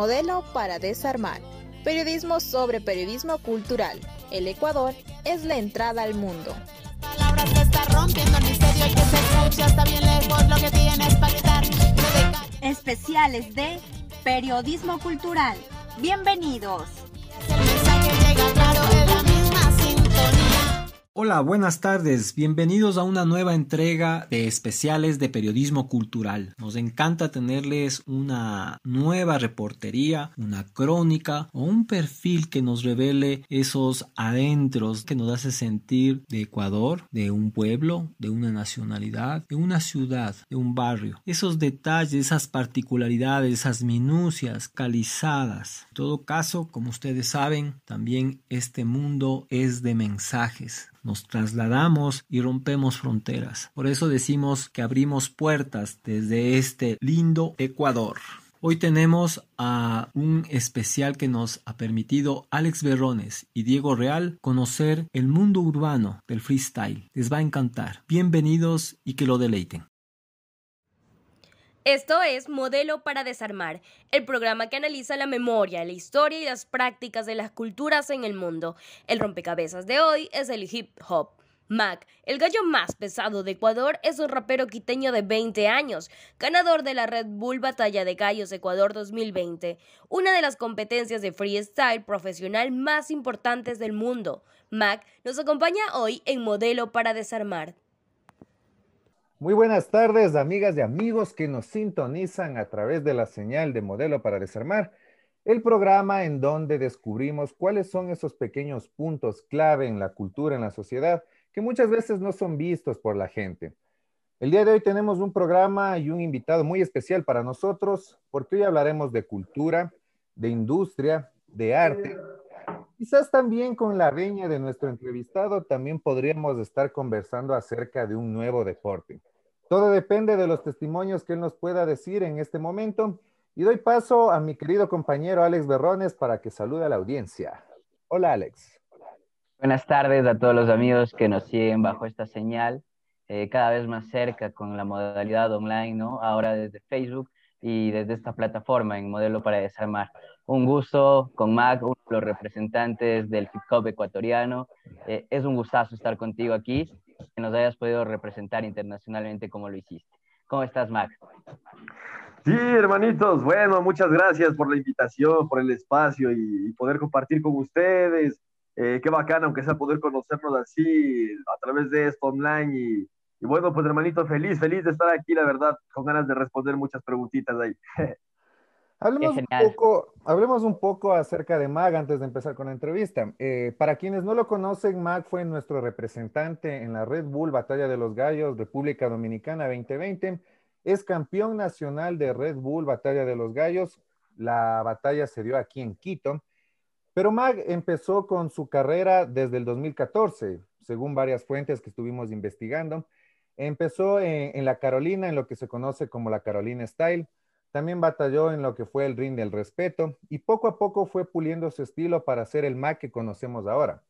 modelo para desarmar. Periodismo sobre periodismo cultural. El Ecuador es la entrada al mundo. Especiales de periodismo cultural. Bienvenidos. Hola, buenas tardes. Bienvenidos a una nueva entrega de especiales de periodismo cultural. Nos encanta tenerles una nueva reportería, una crónica o un perfil que nos revele esos adentros que nos hace sentir de Ecuador, de un pueblo, de una nacionalidad, de una ciudad, de un barrio. Esos detalles, esas particularidades, esas minucias calizadas. En todo caso, como ustedes saben, también este mundo es de mensajes nos trasladamos y rompemos fronteras. Por eso decimos que abrimos puertas desde este lindo Ecuador. Hoy tenemos a un especial que nos ha permitido Alex Berrones y Diego Real conocer el mundo urbano del freestyle. Les va a encantar. Bienvenidos y que lo deleiten. Esto es Modelo para Desarmar, el programa que analiza la memoria, la historia y las prácticas de las culturas en el mundo. El rompecabezas de hoy es el hip hop. Mac, el gallo más pesado de Ecuador, es un rapero quiteño de 20 años, ganador de la Red Bull Batalla de Gallos Ecuador 2020, una de las competencias de freestyle profesional más importantes del mundo. Mac nos acompaña hoy en Modelo para Desarmar. Muy buenas tardes, amigas y amigos que nos sintonizan a través de la señal de Modelo para Desarmar, el programa en donde descubrimos cuáles son esos pequeños puntos clave en la cultura, en la sociedad, que muchas veces no son vistos por la gente. El día de hoy tenemos un programa y un invitado muy especial para nosotros, porque hoy hablaremos de cultura, de industria, de arte. Quizás también con la veña de nuestro entrevistado también podríamos estar conversando acerca de un nuevo deporte. Todo depende de los testimonios que él nos pueda decir en este momento. Y doy paso a mi querido compañero Alex Berrones para que salude a la audiencia. Hola Alex. Buenas tardes a todos los amigos que nos siguen bajo esta señal, eh, cada vez más cerca con la modalidad online, ¿no? Ahora desde Facebook y desde esta plataforma en Modelo para Desarmar. Un gusto con Mac, uno de los representantes del hip hop ecuatoriano. Eh, es un gustazo estar contigo aquí que nos hayas podido representar internacionalmente como lo hiciste. ¿Cómo estás, Mac? Sí, hermanitos, bueno, muchas gracias por la invitación, por el espacio y, poder compartir con ustedes. Eh, qué bacana, aunque sea poder conocernos así a través de esto online. Y, y, bueno, pues hermanito, feliz, feliz de estar aquí, la verdad, con ganas de responder muchas preguntitas ahí. Hablemos un, poco, hablemos un poco acerca de Mag antes de empezar con la entrevista. Eh, para quienes no lo conocen, Mag fue nuestro representante en la Red Bull Batalla de los Gallos República Dominicana 2020. Es campeón nacional de Red Bull Batalla de los Gallos. La batalla se dio aquí en Quito. Pero Mag empezó con su carrera desde el 2014, según varias fuentes que estuvimos investigando. Empezó en, en la Carolina, en lo que se conoce como la Carolina Style también batalló en lo que fue el ring del respeto y poco a poco fue puliendo su estilo para ser el Mac que conocemos ahora.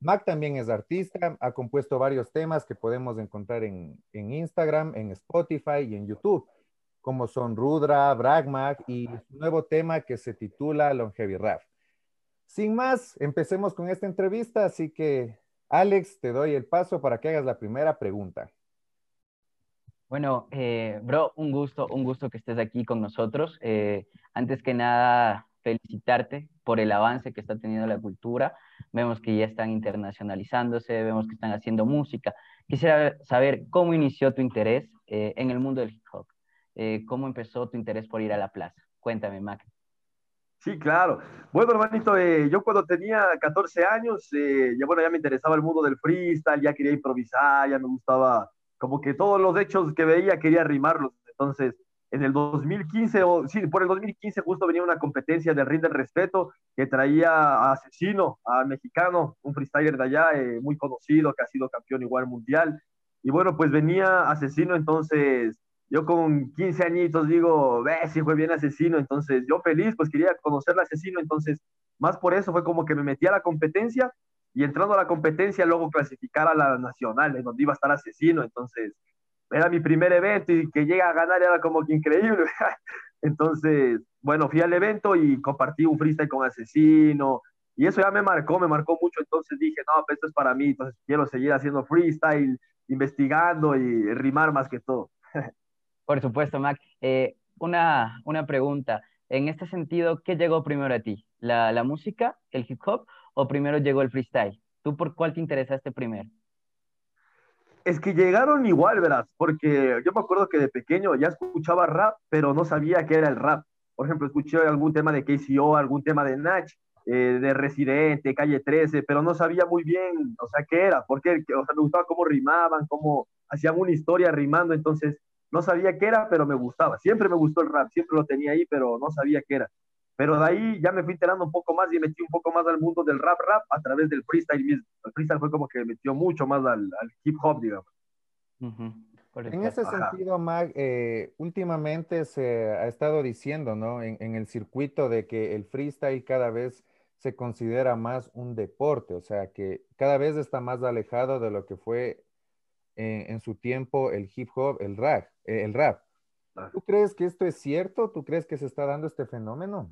Mac también es artista, ha compuesto varios temas que podemos encontrar en, Instagram, en Spotify y en YouTube, como son Rudra, Bragmac y su nuevo tema que se titula Longevi Rap. Sin más, empecemos con esta entrevista, así que Alex, te doy el paso para que hagas la primera pregunta. Bueno, eh, bro, un gusto, un gusto que estés aquí con nosotros. Eh, antes que nada, felicitarte por el avance que está teniendo la cultura. Vemos que ya están internacionalizándose, vemos que están haciendo música. Quisiera saber cómo inició tu interés eh, en el mundo del hip hop. ¿Cómo empezó tu interés por ir a la plaza? Cuéntame, Mac. Sí, claro. Bueno, hermanito, yo cuando tenía 14 años, ya, bueno, ya me interesaba el mundo del freestyle, ya quería improvisar, ya me gustaba como que todos los hechos que veía quería rimarlos. Entonces, en el 2015, o sí, por el 2015 justo venía una competencia del ring del respeto que traía a Asesino, a mexicano, un freestyler de allá, eh, muy conocido, que ha sido campeón igual mundial. Y bueno, pues venía Asesino, entonces yo con 15 añitos digo, ve, si fue bien Asesino, entonces yo feliz, pues quería conocer al Asesino, entonces más por eso fue como que me metí a la competencia y entrando a la competencia, luego clasificar a la nacional, en donde iba a estar asesino. Entonces, era mi primer evento y que llega a ganar era como que increíble. Entonces, bueno, fui al evento y compartí un freestyle con Asesino, y eso ya me marcó, me marcó mucho, entonces dije, no, pues esto es para mí, entonces quiero seguir haciendo freestyle, investigando y rimar más que todo. Por supuesto, Mac. Eh, una, una pregunta. En este sentido, ¿qué llegó primero a ti? ¿La, ¿La música, el hip hop, o primero llegó el freestyle? ¿Tú por cuál te interesaste primero? Es que llegaron igual, verás, porque yo me acuerdo que de pequeño ya escuchaba rap, pero no sabía qué era el rap. Por ejemplo, escuché algún tema de KCO, algún tema de Nach, eh, de Residente, Calle 13, pero no sabía muy bien, o sea, qué era, porque o sea, me gustaba cómo rimaban, cómo hacían una historia rimando, entonces no sabía qué era, pero me gustaba. Siempre me gustó el rap, siempre lo tenía ahí, pero no sabía qué era. Pero de ahí ya me fui enterando un poco más y metí un poco más al mundo del rap rap a través del freestyle mismo. El freestyle fue como que metió mucho más al, hip hop, digamos. En ese sentido, Mag, eh, últimamente se ha estado diciendo, ¿no? En, en, el circuito de que el freestyle cada vez se considera más un deporte, o sea, que cada vez está más alejado de lo que fue en, su tiempo el hip hop, el rap, eh, el rap. ¿Tú crees que esto es cierto? ¿Tú crees que se está dando este fenómeno?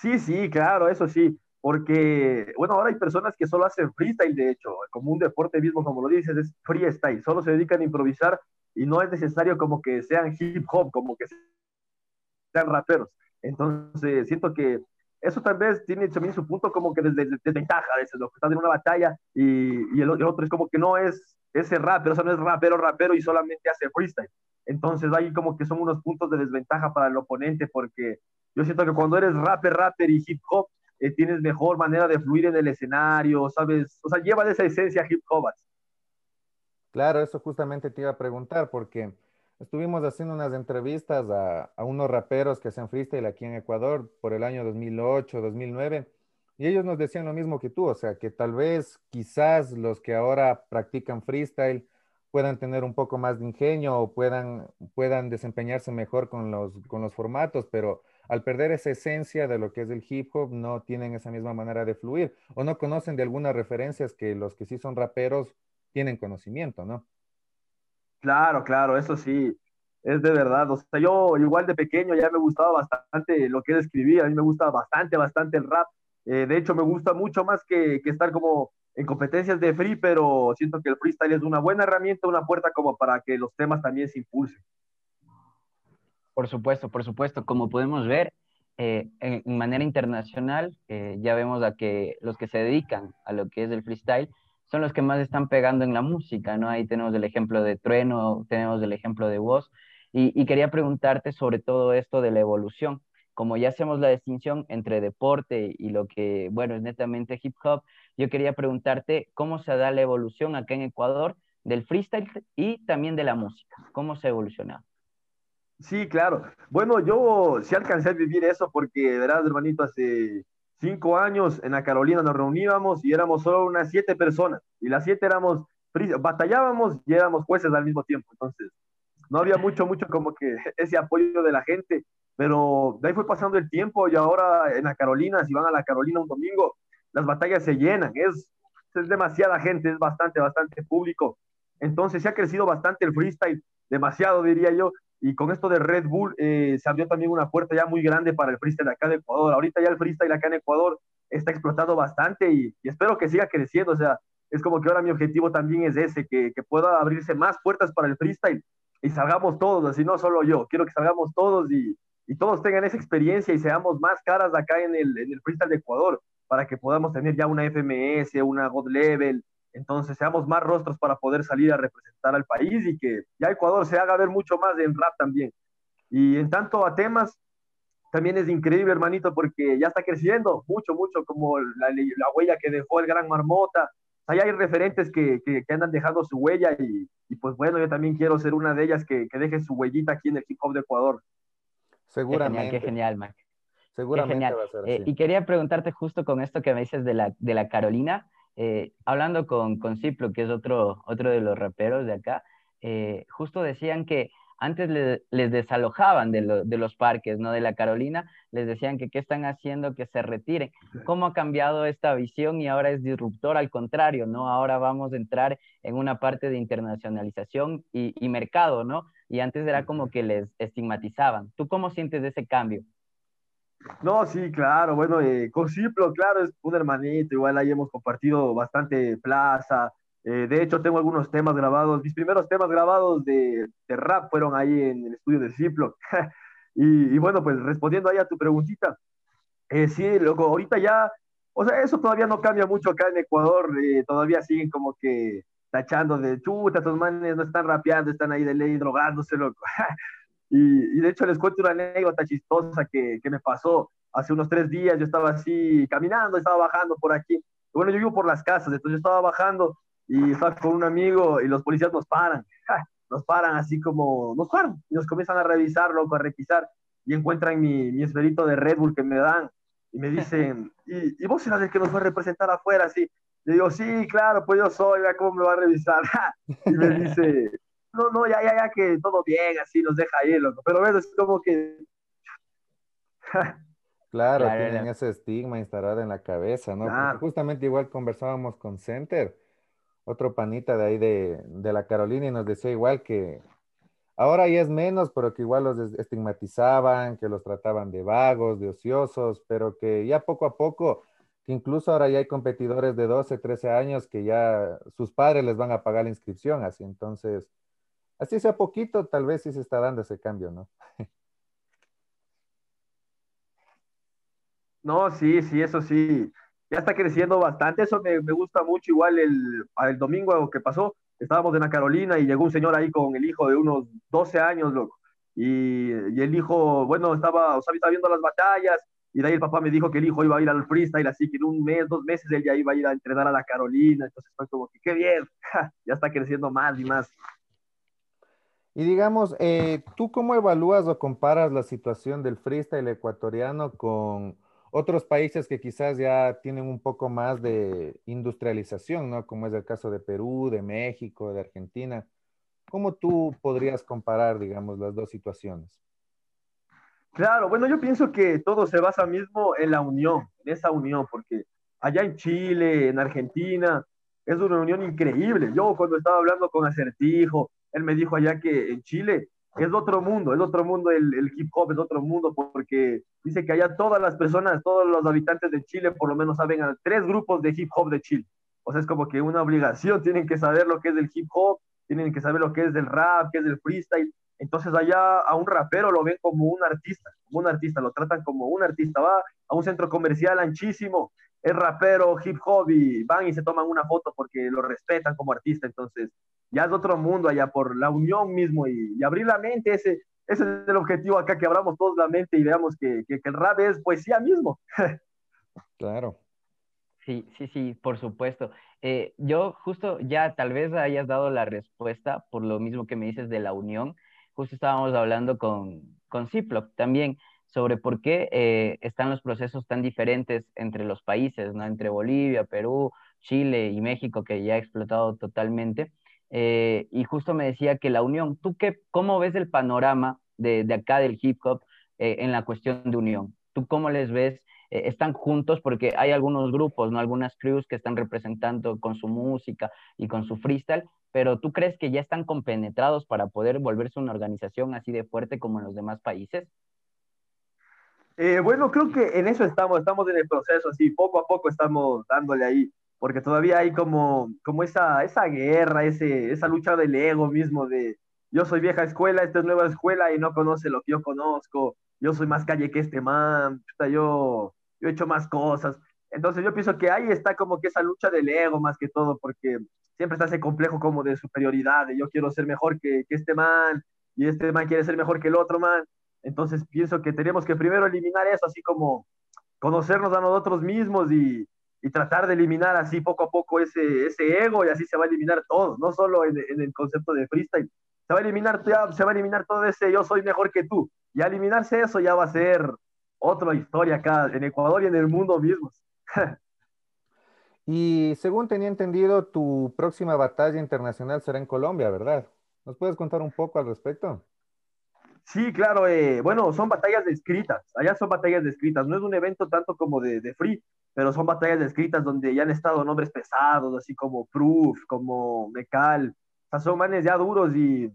Sí, sí, claro, eso sí, porque, bueno, ahora hay personas que solo hacen freestyle, de hecho, como un deporte mismo, como lo dices, es freestyle, solo se dedican a improvisar y no es necesario como que sean hip hop, como que sean raperos. Entonces, siento que eso tal vez tiene también su punto como que desventaja, de lo que estás en una batalla y, y el, otro es como que no es ese rapero, o sea, no es rapero, rapero y solamente hace freestyle. Entonces ahí como que son unos puntos de desventaja para el oponente porque yo siento que cuando eres rapper, rapper y hip hop, eh, tienes mejor manera de fluir en el escenario, ¿sabes? O sea, lleva esa esencia hip hop. Claro, eso justamente te iba a preguntar porque estuvimos haciendo unas entrevistas a, a unos raperos que hacen freestyle aquí en Ecuador por el año 2008, 2009 y ellos nos decían lo mismo que tú, o sea, que tal vez quizás los que ahora practican freestyle puedan tener un poco más de ingenio o puedan, puedan desempeñarse mejor con los, con los formatos, pero al perder esa esencia de lo que es el hip hop, no tienen esa misma manera de fluir o no conocen de algunas referencias que los que sí son raperos tienen conocimiento, ¿no? Claro, claro, eso sí, es de verdad. O sea, yo igual de pequeño ya me gustaba bastante lo que él escribía, a mí me gusta bastante, bastante el rap eh, de hecho, me gusta mucho más que, estar como en competencias de free, pero siento que el freestyle es una buena herramienta, una puerta como para que los temas también se impulsen. Por supuesto, por supuesto. Como podemos ver, eh, en, manera internacional, eh, ya vemos a que los que se dedican a lo que es el freestyle son los que más están pegando en la música, ¿no? Ahí tenemos el ejemplo de Trueno, tenemos el ejemplo de Voz, y quería preguntarte sobre todo esto de la evolución como ya hacemos la distinción entre deporte y lo que, bueno, es netamente hip hop, yo quería preguntarte cómo se da la evolución acá en Ecuador del freestyle y también de la música. ¿Cómo se ha evolucionado? Sí, claro. Bueno, yo sí alcancé a vivir eso porque, verás, hermanito, hace cinco años en la Carolina nos reuníamos y éramos solo unas siete personas. Y las siete éramos, batallábamos y éramos jueces al mismo tiempo. Entonces, no había mucho, mucho como que ese apoyo de la gente. Pero de ahí fue pasando el tiempo y ahora en la Carolina, si van a la Carolina un domingo, las batallas se llenan, es, es demasiada gente, es bastante, bastante público. Entonces se ha crecido bastante el freestyle, demasiado diría yo, y con esto de Red Bull eh, se abrió también una puerta ya muy grande para el freestyle acá en Ecuador. Ahorita ya el freestyle acá en Ecuador está explotando bastante y, espero que siga creciendo. O sea, es como que ahora mi objetivo también es ese, que, que, pueda abrirse más puertas para el freestyle y salgamos todos, así no solo yo, quiero que salgamos todos y, y todos tengan esa experiencia y seamos más caras acá en el, en el freestyle de Ecuador para que podamos tener ya una FMS, una God Level, entonces seamos más rostros para poder salir a representar al país y que ya Ecuador se haga ver mucho más en rap también. Y en tanto a temas, también es increíble, hermanito, porque ya está creciendo mucho, mucho, como la, la huella que dejó el Gran Marmota. Ahí hay referentes que, que, andan dejando su huella y, y, pues bueno, yo también quiero ser una de ellas que, que deje su huellita aquí en el hip hop de Ecuador. Seguramente. Qué genial, Mac. Seguramente Va a ser eh, y quería preguntarte justo con esto que me dices de la, de la Carolina, eh, hablando con, con Ciplo, que es otro, otro de los raperos de acá, eh, justo decían que Antes les desalojaban de, de, los parques, ¿no? De la Carolina, les decían que qué están haciendo, que se retiren. ¿Cómo ha cambiado esta visión y ahora es disruptor? Al contrario, ¿no? Ahora vamos a entrar en una parte de internacionalización y, y mercado, ¿no? Y antes era como que les estigmatizaban. ¿Tú cómo sientes ese cambio? No, sí, claro, bueno, eh, con Ciplo, claro, es un hermanito, igual ahí hemos compartido bastante plaza, eh, de hecho tengo algunos temas grabados, mis primeros temas grabados de, de rap fueron ahí en el estudio de Ciplo, y, bueno, pues respondiendo ahí a tu preguntita, eh, sí, loco, ahorita ya, o sea, eso todavía no cambia mucho acá en Ecuador, eh, todavía siguen como que tachando de chuta, estos manes no están rapeando, están ahí de ley drogándose, loco. Y, de hecho les cuento una anécdota chistosa que, que, me pasó hace unos tres días. Yo estaba así caminando, estaba bajando por aquí. Bueno, yo vivo por las casas, entonces yo estaba bajando y estaba con un amigo y los policías nos paran. Nos paran así como, nos paran y nos comienzan a revisar, loco, a requisar y encuentran mi, mi esferito de Red Bull que me dan y me dicen, ¿y, y vos eras el que nos fue a representar afuera? Así. Le digo, sí, claro, pues yo soy, vea cómo me va a revisar. y me dice, no, no, ya, ya, ya, que todo bien, así nos deja ir, loco. Pero ves, es como que... claro, tienen ese estigma instalado en la cabeza, ¿no? Justamente igual conversábamos con Center, otro panita de ahí de, de la Carolina, y nos decía igual que ahora ya es menos, pero que igual los estigmatizaban, que los trataban de vagos, de ociosos, pero que ya poco a poco que incluso ahora ya hay competidores de 12, 13 años que ya sus padres les van a pagar la inscripción, así entonces así sea poquito, tal vez sí se está dando ese cambio, ¿no? No, sí, sí, eso sí. Ya está creciendo bastante. Eso me, gusta mucho. Igual el, el domingo que pasó, estábamos en la Carolina y llegó un señor ahí con el hijo de unos 12 años, loco. Y, el hijo, bueno, estaba, o sea, estaba viendo las batallas y de ahí el papá me dijo que el hijo iba a ir al freestyle, así que en un mes, dos meses él ya iba a ir a entrenar a la Carolina. Entonces fue como que, qué bien, ya está creciendo más y más. Y digamos, eh, ¿tú cómo evalúas o comparas la situación del freestyle ecuatoriano con otros países que quizás ya tienen un poco más de industrialización, ¿no? Como es el caso de Perú, de México, de Argentina. ¿Cómo tú podrías comparar, digamos, las dos situaciones? Claro, bueno, yo pienso que todo se basa mismo en la unión, en esa unión, porque allá en Chile, en Argentina, es una unión increíble. Yo cuando estaba hablando con Acertijo, él me dijo allá que en Chile es otro mundo, es otro mundo, el, hip hop es otro mundo, porque dice que allá todas las personas, todos los habitantes de Chile, por lo menos saben a tres grupos de hip hop de Chile. O sea, es como que una obligación, tienen que saber lo que es el hip hop, tienen que saber lo que es del rap, qué es del freestyle. Entonces allá a un rapero lo ven como un artista, como un artista, lo tratan como un artista. Va a un centro comercial anchísimo, es rapero, hip hop y van y se toman una foto porque lo respetan como artista. Entonces ya es otro mundo allá por la unión mismo y, abrir la mente, ese, ese es el objetivo acá, que abramos todos la mente y veamos que, que, el rap es poesía mismo. claro. Sí, sí, sí, por supuesto. Eh, yo justo ya tal vez hayas dado la respuesta por lo mismo que me dices de la unión. Justo estábamos hablando con, con Ziploc también sobre por qué eh, están los procesos tan diferentes entre los países, ¿no? Entre Bolivia, Perú, Chile y México, que ya ha explotado totalmente. Eh, y justo me decía que la unión, ¿tú qué, cómo ves el panorama de, de acá del hip hop eh, en la cuestión de unión? ¿Tú cómo les ves? ¿Están juntos? Porque hay algunos grupos, ¿no? Algunas crews que están representando con su música y con su freestyle, pero ¿tú crees que ya están compenetrados para poder volverse una organización así de fuerte como en los demás países? Bueno, creo que en eso estamos, estamos en el proceso, así poco a poco estamos dándole ahí porque todavía hay como, como esa, esa guerra, ese, esa lucha del ego mismo de yo soy vieja escuela, esta es nueva escuela y no conoce lo que yo conozco, yo soy más calle que este man, yo, yo he hecho más cosas. Entonces yo pienso que ahí está como que esa lucha del ego más que todo, porque siempre está ese complejo como de superioridad, de yo quiero ser mejor que, que este man y este man quiere ser mejor que el otro man. Entonces pienso que tenemos que primero eliminar eso, así como conocernos a nosotros mismos y, tratar de eliminar así poco a poco ese, ego y así se va a eliminar todo, no solo en, el concepto de freestyle, se va a eliminar se va a eliminar todo ese yo soy mejor que tú y al eliminarse eso ya va a ser otra historia acá en Ecuador y en el mundo mismo. y según tenía entendido, tu próxima batalla internacional será en Colombia, ¿verdad? ¿Nos puedes contar un poco al respecto? Sí, claro, eh, bueno, son batallas descritas, allá son batallas descritas, no es un evento tanto como de, free, pero son batallas descritas donde ya han estado nombres pesados, así como Proof, como Mecal, o sea, son manes ya duros y,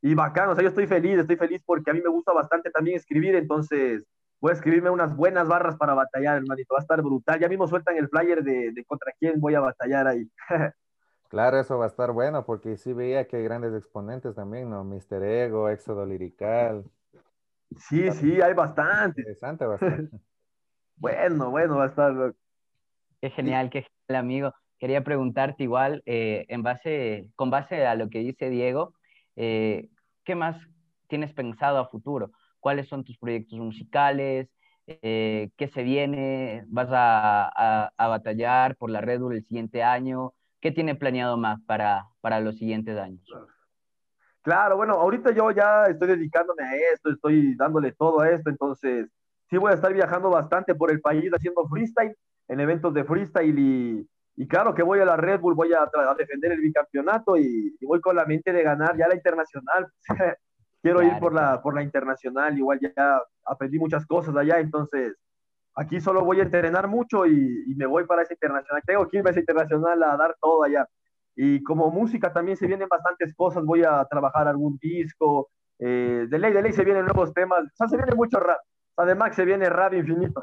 y bacanos, yo estoy feliz, estoy feliz porque a mí me gusta bastante también escribir, entonces voy a escribirme unas buenas barras para batallar, hermanito, va a estar brutal, ya mismo sueltan el flyer de contra quién voy a batallar ahí. Claro, eso va a estar bueno porque sí veía que hay grandes exponentes también, ¿no? Mister Ego, Éxodo Lirical. Sí, sí, hay bastante. Interesante bastante. bueno, bueno, va a estar. Qué genial, qué genial, amigo. Quería preguntarte igual, eh, en base, con base a lo que dice Diego, eh, ¿qué más tienes pensado a futuro? ¿Cuáles son tus proyectos musicales? Eh, ¿Qué se viene? ¿Vas a, a, batallar por la Red Bull el siguiente año? ¿Qué tiene planeado más para, para los siguientes años? Claro, bueno, ahorita yo ya estoy dedicándome a esto, estoy dándole todo a esto, entonces sí voy a estar viajando bastante por el país haciendo freestyle, en eventos de freestyle y, y claro que voy a la Red Bull, voy a, a defender el bicampeonato y, y, voy con la mente de ganar ya la internacional. Quiero claro. ir por la, por la internacional, igual ya aprendí muchas cosas allá, entonces aquí solo voy a entrenar mucho y, me voy para esa internacional. Tengo que irme a esa internacional a dar todo allá. Y como música también se vienen bastantes cosas. Voy a trabajar algún disco. Eh, de ley, de ley se vienen nuevos temas. Se viene mucho rap. Además, se viene rap infinito.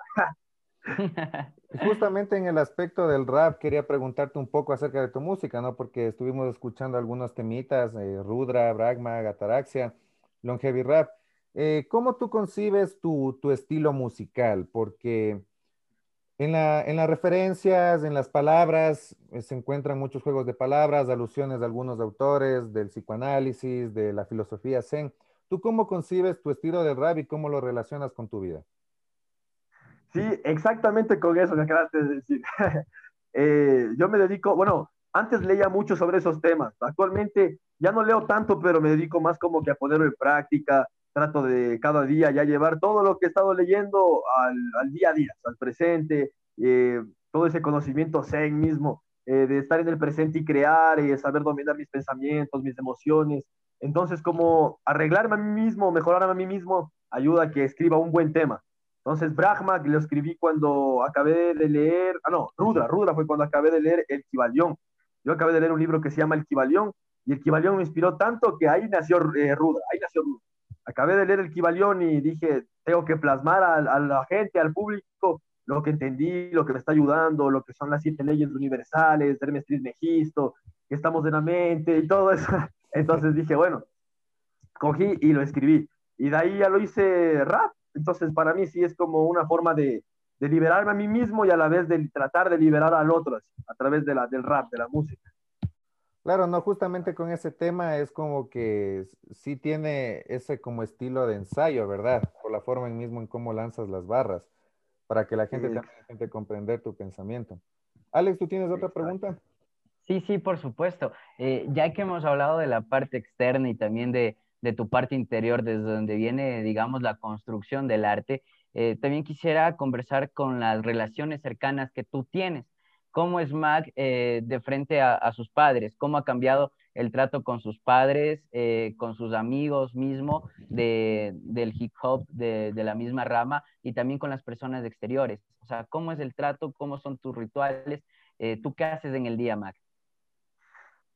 Justamente en el aspecto del rap, quería preguntarte un poco acerca de tu música, ¿no? Porque estuvimos escuchando algunos temitas, eh, Rudra, Bragma, Gataraxia, Longevi Rap. Eh, ¿Cómo tú concibes tu, tu, estilo musical? Porque en, la, en, las referencias, en las palabras, eh, se encuentran muchos juegos de palabras, alusiones de algunos autores, del psicoanálisis, de la filosofía zen. ¿Tú cómo concibes tu estilo de rap y cómo lo relacionas con tu vida? Sí, exactamente con eso que acabaste de decir. eh, yo me dedico, bueno, antes leía mucho sobre esos temas. Actualmente ya no leo tanto, pero me dedico más como que a ponerlo en práctica, trato de cada día ya llevar todo lo que he estado leyendo al, al día a día, al presente, eh, todo ese conocimiento zen mismo, eh, de estar en el presente y crear, y saber dominar mis pensamientos, mis emociones. Entonces, como arreglarme a mí mismo, mejorarme a mí mismo, ayuda a que escriba un buen tema. Entonces, Brahma, que lo escribí cuando acabé de leer, ah, no, Rudra, Rudra fue cuando acabé de leer El Kibalión. Yo acabé de leer un libro que se llama El Kibalión, y El Kibalión me inspiró tanto que ahí nació eh, Rudra, ahí nació Rudra acabé de leer el Kibalión y dije, tengo que plasmar a, la gente, al público, lo que entendí, lo que me está ayudando, lo que son las siete leyes universales, Hermes Trismegisto, que estamos en la mente y todo eso. Entonces dije, bueno, cogí y lo escribí. Y de ahí ya lo hice rap. Entonces para mí sí es como una forma de, de liberarme a mí mismo y a la vez de tratar de liberar al otro a través de la, del rap, de la música. Claro, no, justamente con ese tema es como que sí tiene ese como estilo de ensayo, ¿verdad? Por la forma en mismo en cómo lanzas las barras, para que la gente sí. también intente comprender tu pensamiento. Alex, ¿tú tienes otra pregunta? Sí, sí, por supuesto. Eh, ya que hemos hablado de la parte externa y también de, de, tu parte interior, desde donde viene, digamos, la construcción del arte, eh, también quisiera conversar con las relaciones cercanas que tú tienes cómo es Mac eh, de frente a, a, sus padres, cómo ha cambiado el trato con sus padres, eh, con sus amigos mismo de, del hip hop, de, de, la misma rama, y también con las personas exteriores. O sea, cómo es el trato, cómo son tus rituales, eh, tú qué haces en el día, Mac.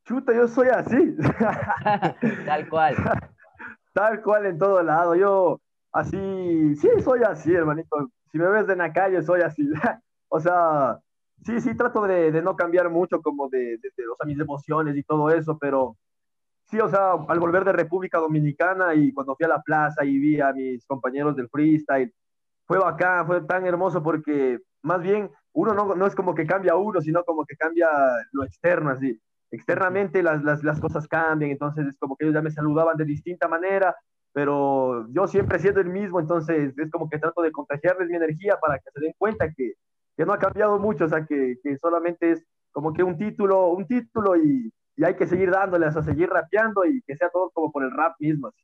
Chuta, yo soy así. Tal cual. Tal cual en todo lado. Yo así, sí, soy así, hermanito. Si me ves en la calle, soy así. o sea, sí, sí, trato de, de, no cambiar mucho como de, de, de, o sea, mis emociones y todo eso, pero sí, o sea, al volver de República Dominicana y cuando fui a la plaza y vi a mis compañeros del freestyle, fue bacán, fue tan hermoso porque más bien uno no, no es como que cambia uno, sino como que cambia lo externo, así. Externamente las, las, las cosas cambian, entonces es como que ellos ya me saludaban de distinta manera, pero yo siempre siendo el mismo, entonces es como que trato de contagiarles mi energía para que se den cuenta que, que no ha cambiado mucho, o sea, que, que, solamente es como que un título, un título y, y hay que seguir dándole, o sea, seguir rapeando y que sea todo como por el rap mismo. Así.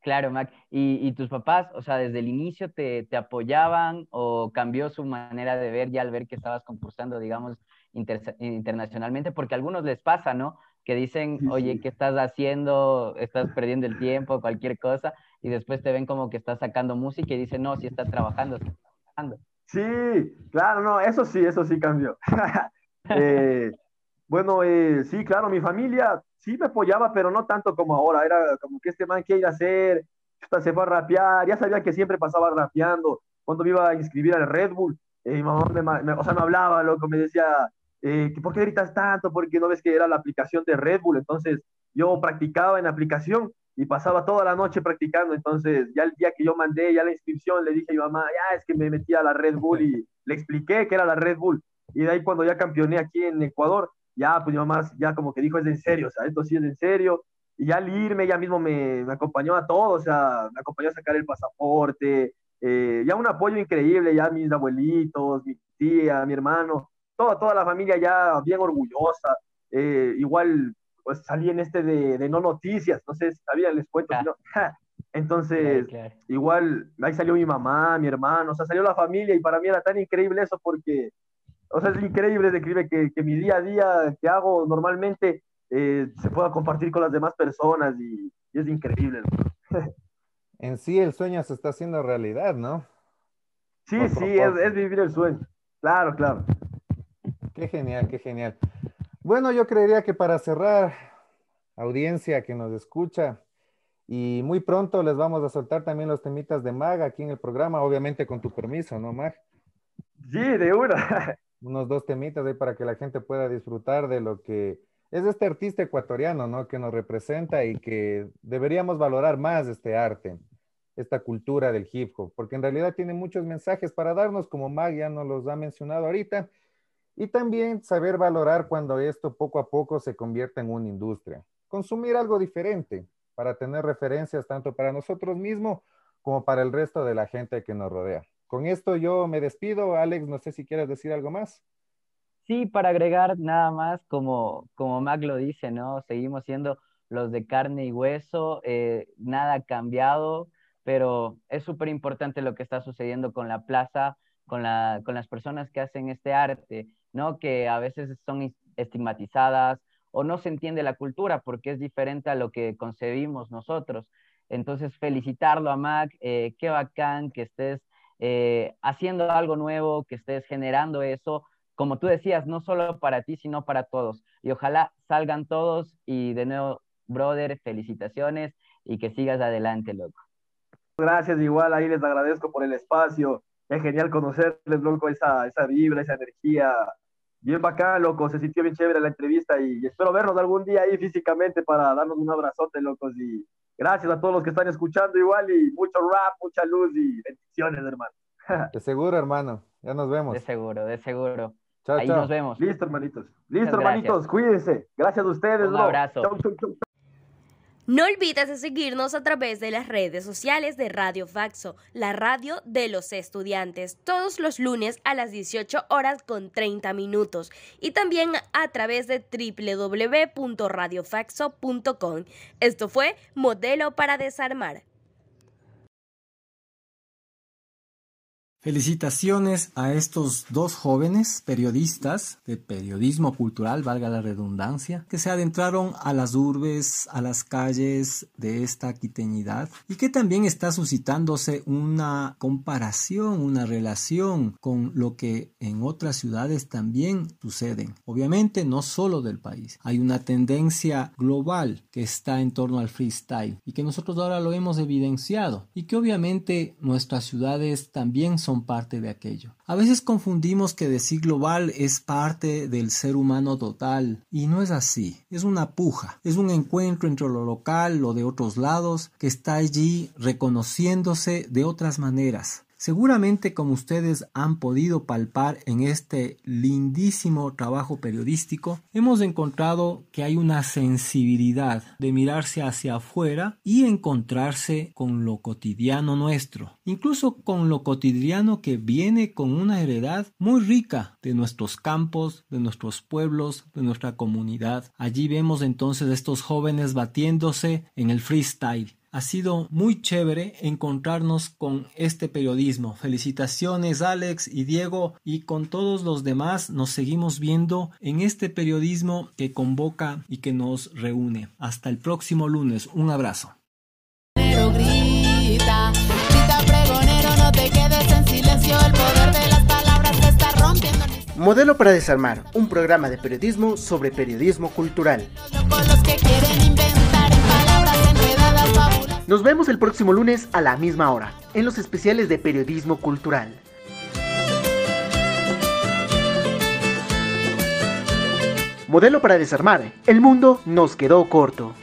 Claro, Mac. ¿Y, ¿Y, tus papás, o sea, desde el inicio te, te, apoyaban o cambió su manera de ver ya al ver que estabas concursando, digamos, inter, internacionalmente? Porque a algunos les pasa, ¿no? que dicen, oye, ¿qué estás haciendo? Estás perdiendo el tiempo, cualquier cosa, y después te ven como que estás sacando música y dicen, no, si estás trabajando, estás trabajando. Sí, claro, no, eso sí, eso sí cambió. Eh, bueno, eh, sí, claro, mi familia sí me apoyaba, pero no tanto como ahora. Era como que este man, ¿qué iba a hacer? Se fue a rapear, ya sabía que siempre pasaba rapeando. Cuando me iba a inscribir al Red Bull, eh, mi mamá me, o sea, me hablaba, loco, me decía, ¿por qué gritas tanto? Porque no ves que era la aplicación de Red Bull. Entonces, yo practicaba en la aplicación y pasaba toda la noche practicando. Entonces, ya el día que yo mandé ya la inscripción, le dije a mi mamá, ya es que me metí a la Red Bull y le expliqué que era la Red Bull. Y de ahí cuando ya campeoné aquí en Ecuador, ya pues mi mamá ya como que dijo, es en serio, o sea, esto sí es en serio. Y ya al irme, ella mismo me, me acompañó a todo, o sea, me acompañó a sacar el pasaporte, eh, ya un apoyo increíble, ya mis abuelitos, mi tía, mi hermano, toda, toda la familia ya bien orgullosa. Eh, igual pues salí en este de, de, no noticias, no sé si sabían, les cuento. Entonces, igual ahí salió mi mamá, mi hermano, o sea, salió la familia y para mí era tan increíble eso porque, o sea, es increíble, es increíble que, que mi día a día que hago normalmente eh, se pueda compartir con las demás personas y, es increíble. en sí el sueño se está haciendo realidad, ¿no? Sí, sí, es, es vivir el sueño. Claro, claro. Qué genial, qué genial. Bueno, yo creería que para cerrar, audiencia que nos escucha, y muy pronto les vamos a soltar también los temitas de Mag aquí en el programa, obviamente con tu permiso, ¿no, Mag? Sí, de una. Unos dos temitas ahí para que la gente pueda disfrutar de lo que es este artista ecuatoriano, ¿no? Que nos representa y que deberíamos valorar más este arte, esta cultura del hip hop, porque en realidad tiene muchos mensajes para darnos, como Mag ya nos los ha mencionado ahorita y también saber valorar cuando esto poco a poco se convierte en una industria. Consumir algo diferente para tener referencias tanto para nosotros mismos como para el resto de la gente que nos rodea. Con esto yo me despido. Alex, no sé si quieres decir algo más. Sí, para agregar nada más, como, como Mac lo dice, ¿no? Seguimos siendo los de carne y hueso, eh, nada ha cambiado, pero es súper importante lo que está sucediendo con la plaza, con, la, con las personas que hacen este arte. ¿No? Que a veces son estigmatizadas o no se entiende la cultura porque es diferente a lo que concebimos nosotros. Entonces, felicitarlo a Mac, eh, qué bacán que estés eh, haciendo algo nuevo, que estés generando eso, como tú decías, no solo para ti, sino para todos. Y ojalá salgan todos y de nuevo, brother, felicitaciones y que sigas adelante, loco. Gracias, igual ahí les agradezco por el espacio. Es genial conocerles, loco, esa, esa vibra, esa energía bien bacán, loco, se sintió bien chévere la entrevista y, espero vernos algún día ahí físicamente para darnos un abrazote, locos, y gracias a todos los que están escuchando igual y mucho rap, mucha luz y bendiciones, hermano. De seguro, hermano, ya nos vemos. De seguro, de seguro. Chao, Ahí nos vemos. Listo, hermanitos. Listo, hermanitos, cuídense. Gracias a ustedes, Un abrazo. Chau, chau, chau. No olvides de seguirnos a través de las redes sociales de Radio Faxo, la radio de los estudiantes, todos los lunes a las 18 horas con 30 minutos y también a través de www.radiofaxo.com. Esto fue Modelo para Desarmar. Felicitaciones a estos dos jóvenes periodistas de periodismo cultural, valga la redundancia, que se adentraron a las urbes, a las calles de esta quiteñidad y que también está suscitándose una comparación, una relación con lo que en otras ciudades también suceden. Obviamente no solo del país, hay una tendencia global que está en torno al freestyle y que nosotros ahora lo hemos evidenciado y que obviamente nuestras ciudades también son parte de aquello. A veces confundimos que decir global es parte del ser humano total y no es así. Es una puja, es un encuentro entre lo local, lo de otros lados, que está allí reconociéndose de otras maneras. Seguramente como ustedes han podido palpar en este lindísimo trabajo periodístico, hemos encontrado que hay una sensibilidad de mirarse hacia afuera y encontrarse con lo cotidiano nuestro, incluso con lo cotidiano que viene con una heredad muy rica de nuestros campos, de nuestros pueblos, de nuestra comunidad. Allí vemos entonces estos jóvenes batiéndose en el freestyle Ha sido muy chévere encontrarnos con este periodismo. Felicitaciones Alex y Diego y con todos los demás nos seguimos viendo en este periodismo que convoca y que nos reúne. Hasta el próximo lunes. Un abrazo. Modelo para desarmar, un programa de periodismo sobre periodismo cultural. Nos vemos el próximo lunes a la misma hora, en los especiales de periodismo cultural. Modelo para desarmar, el mundo nos quedó corto.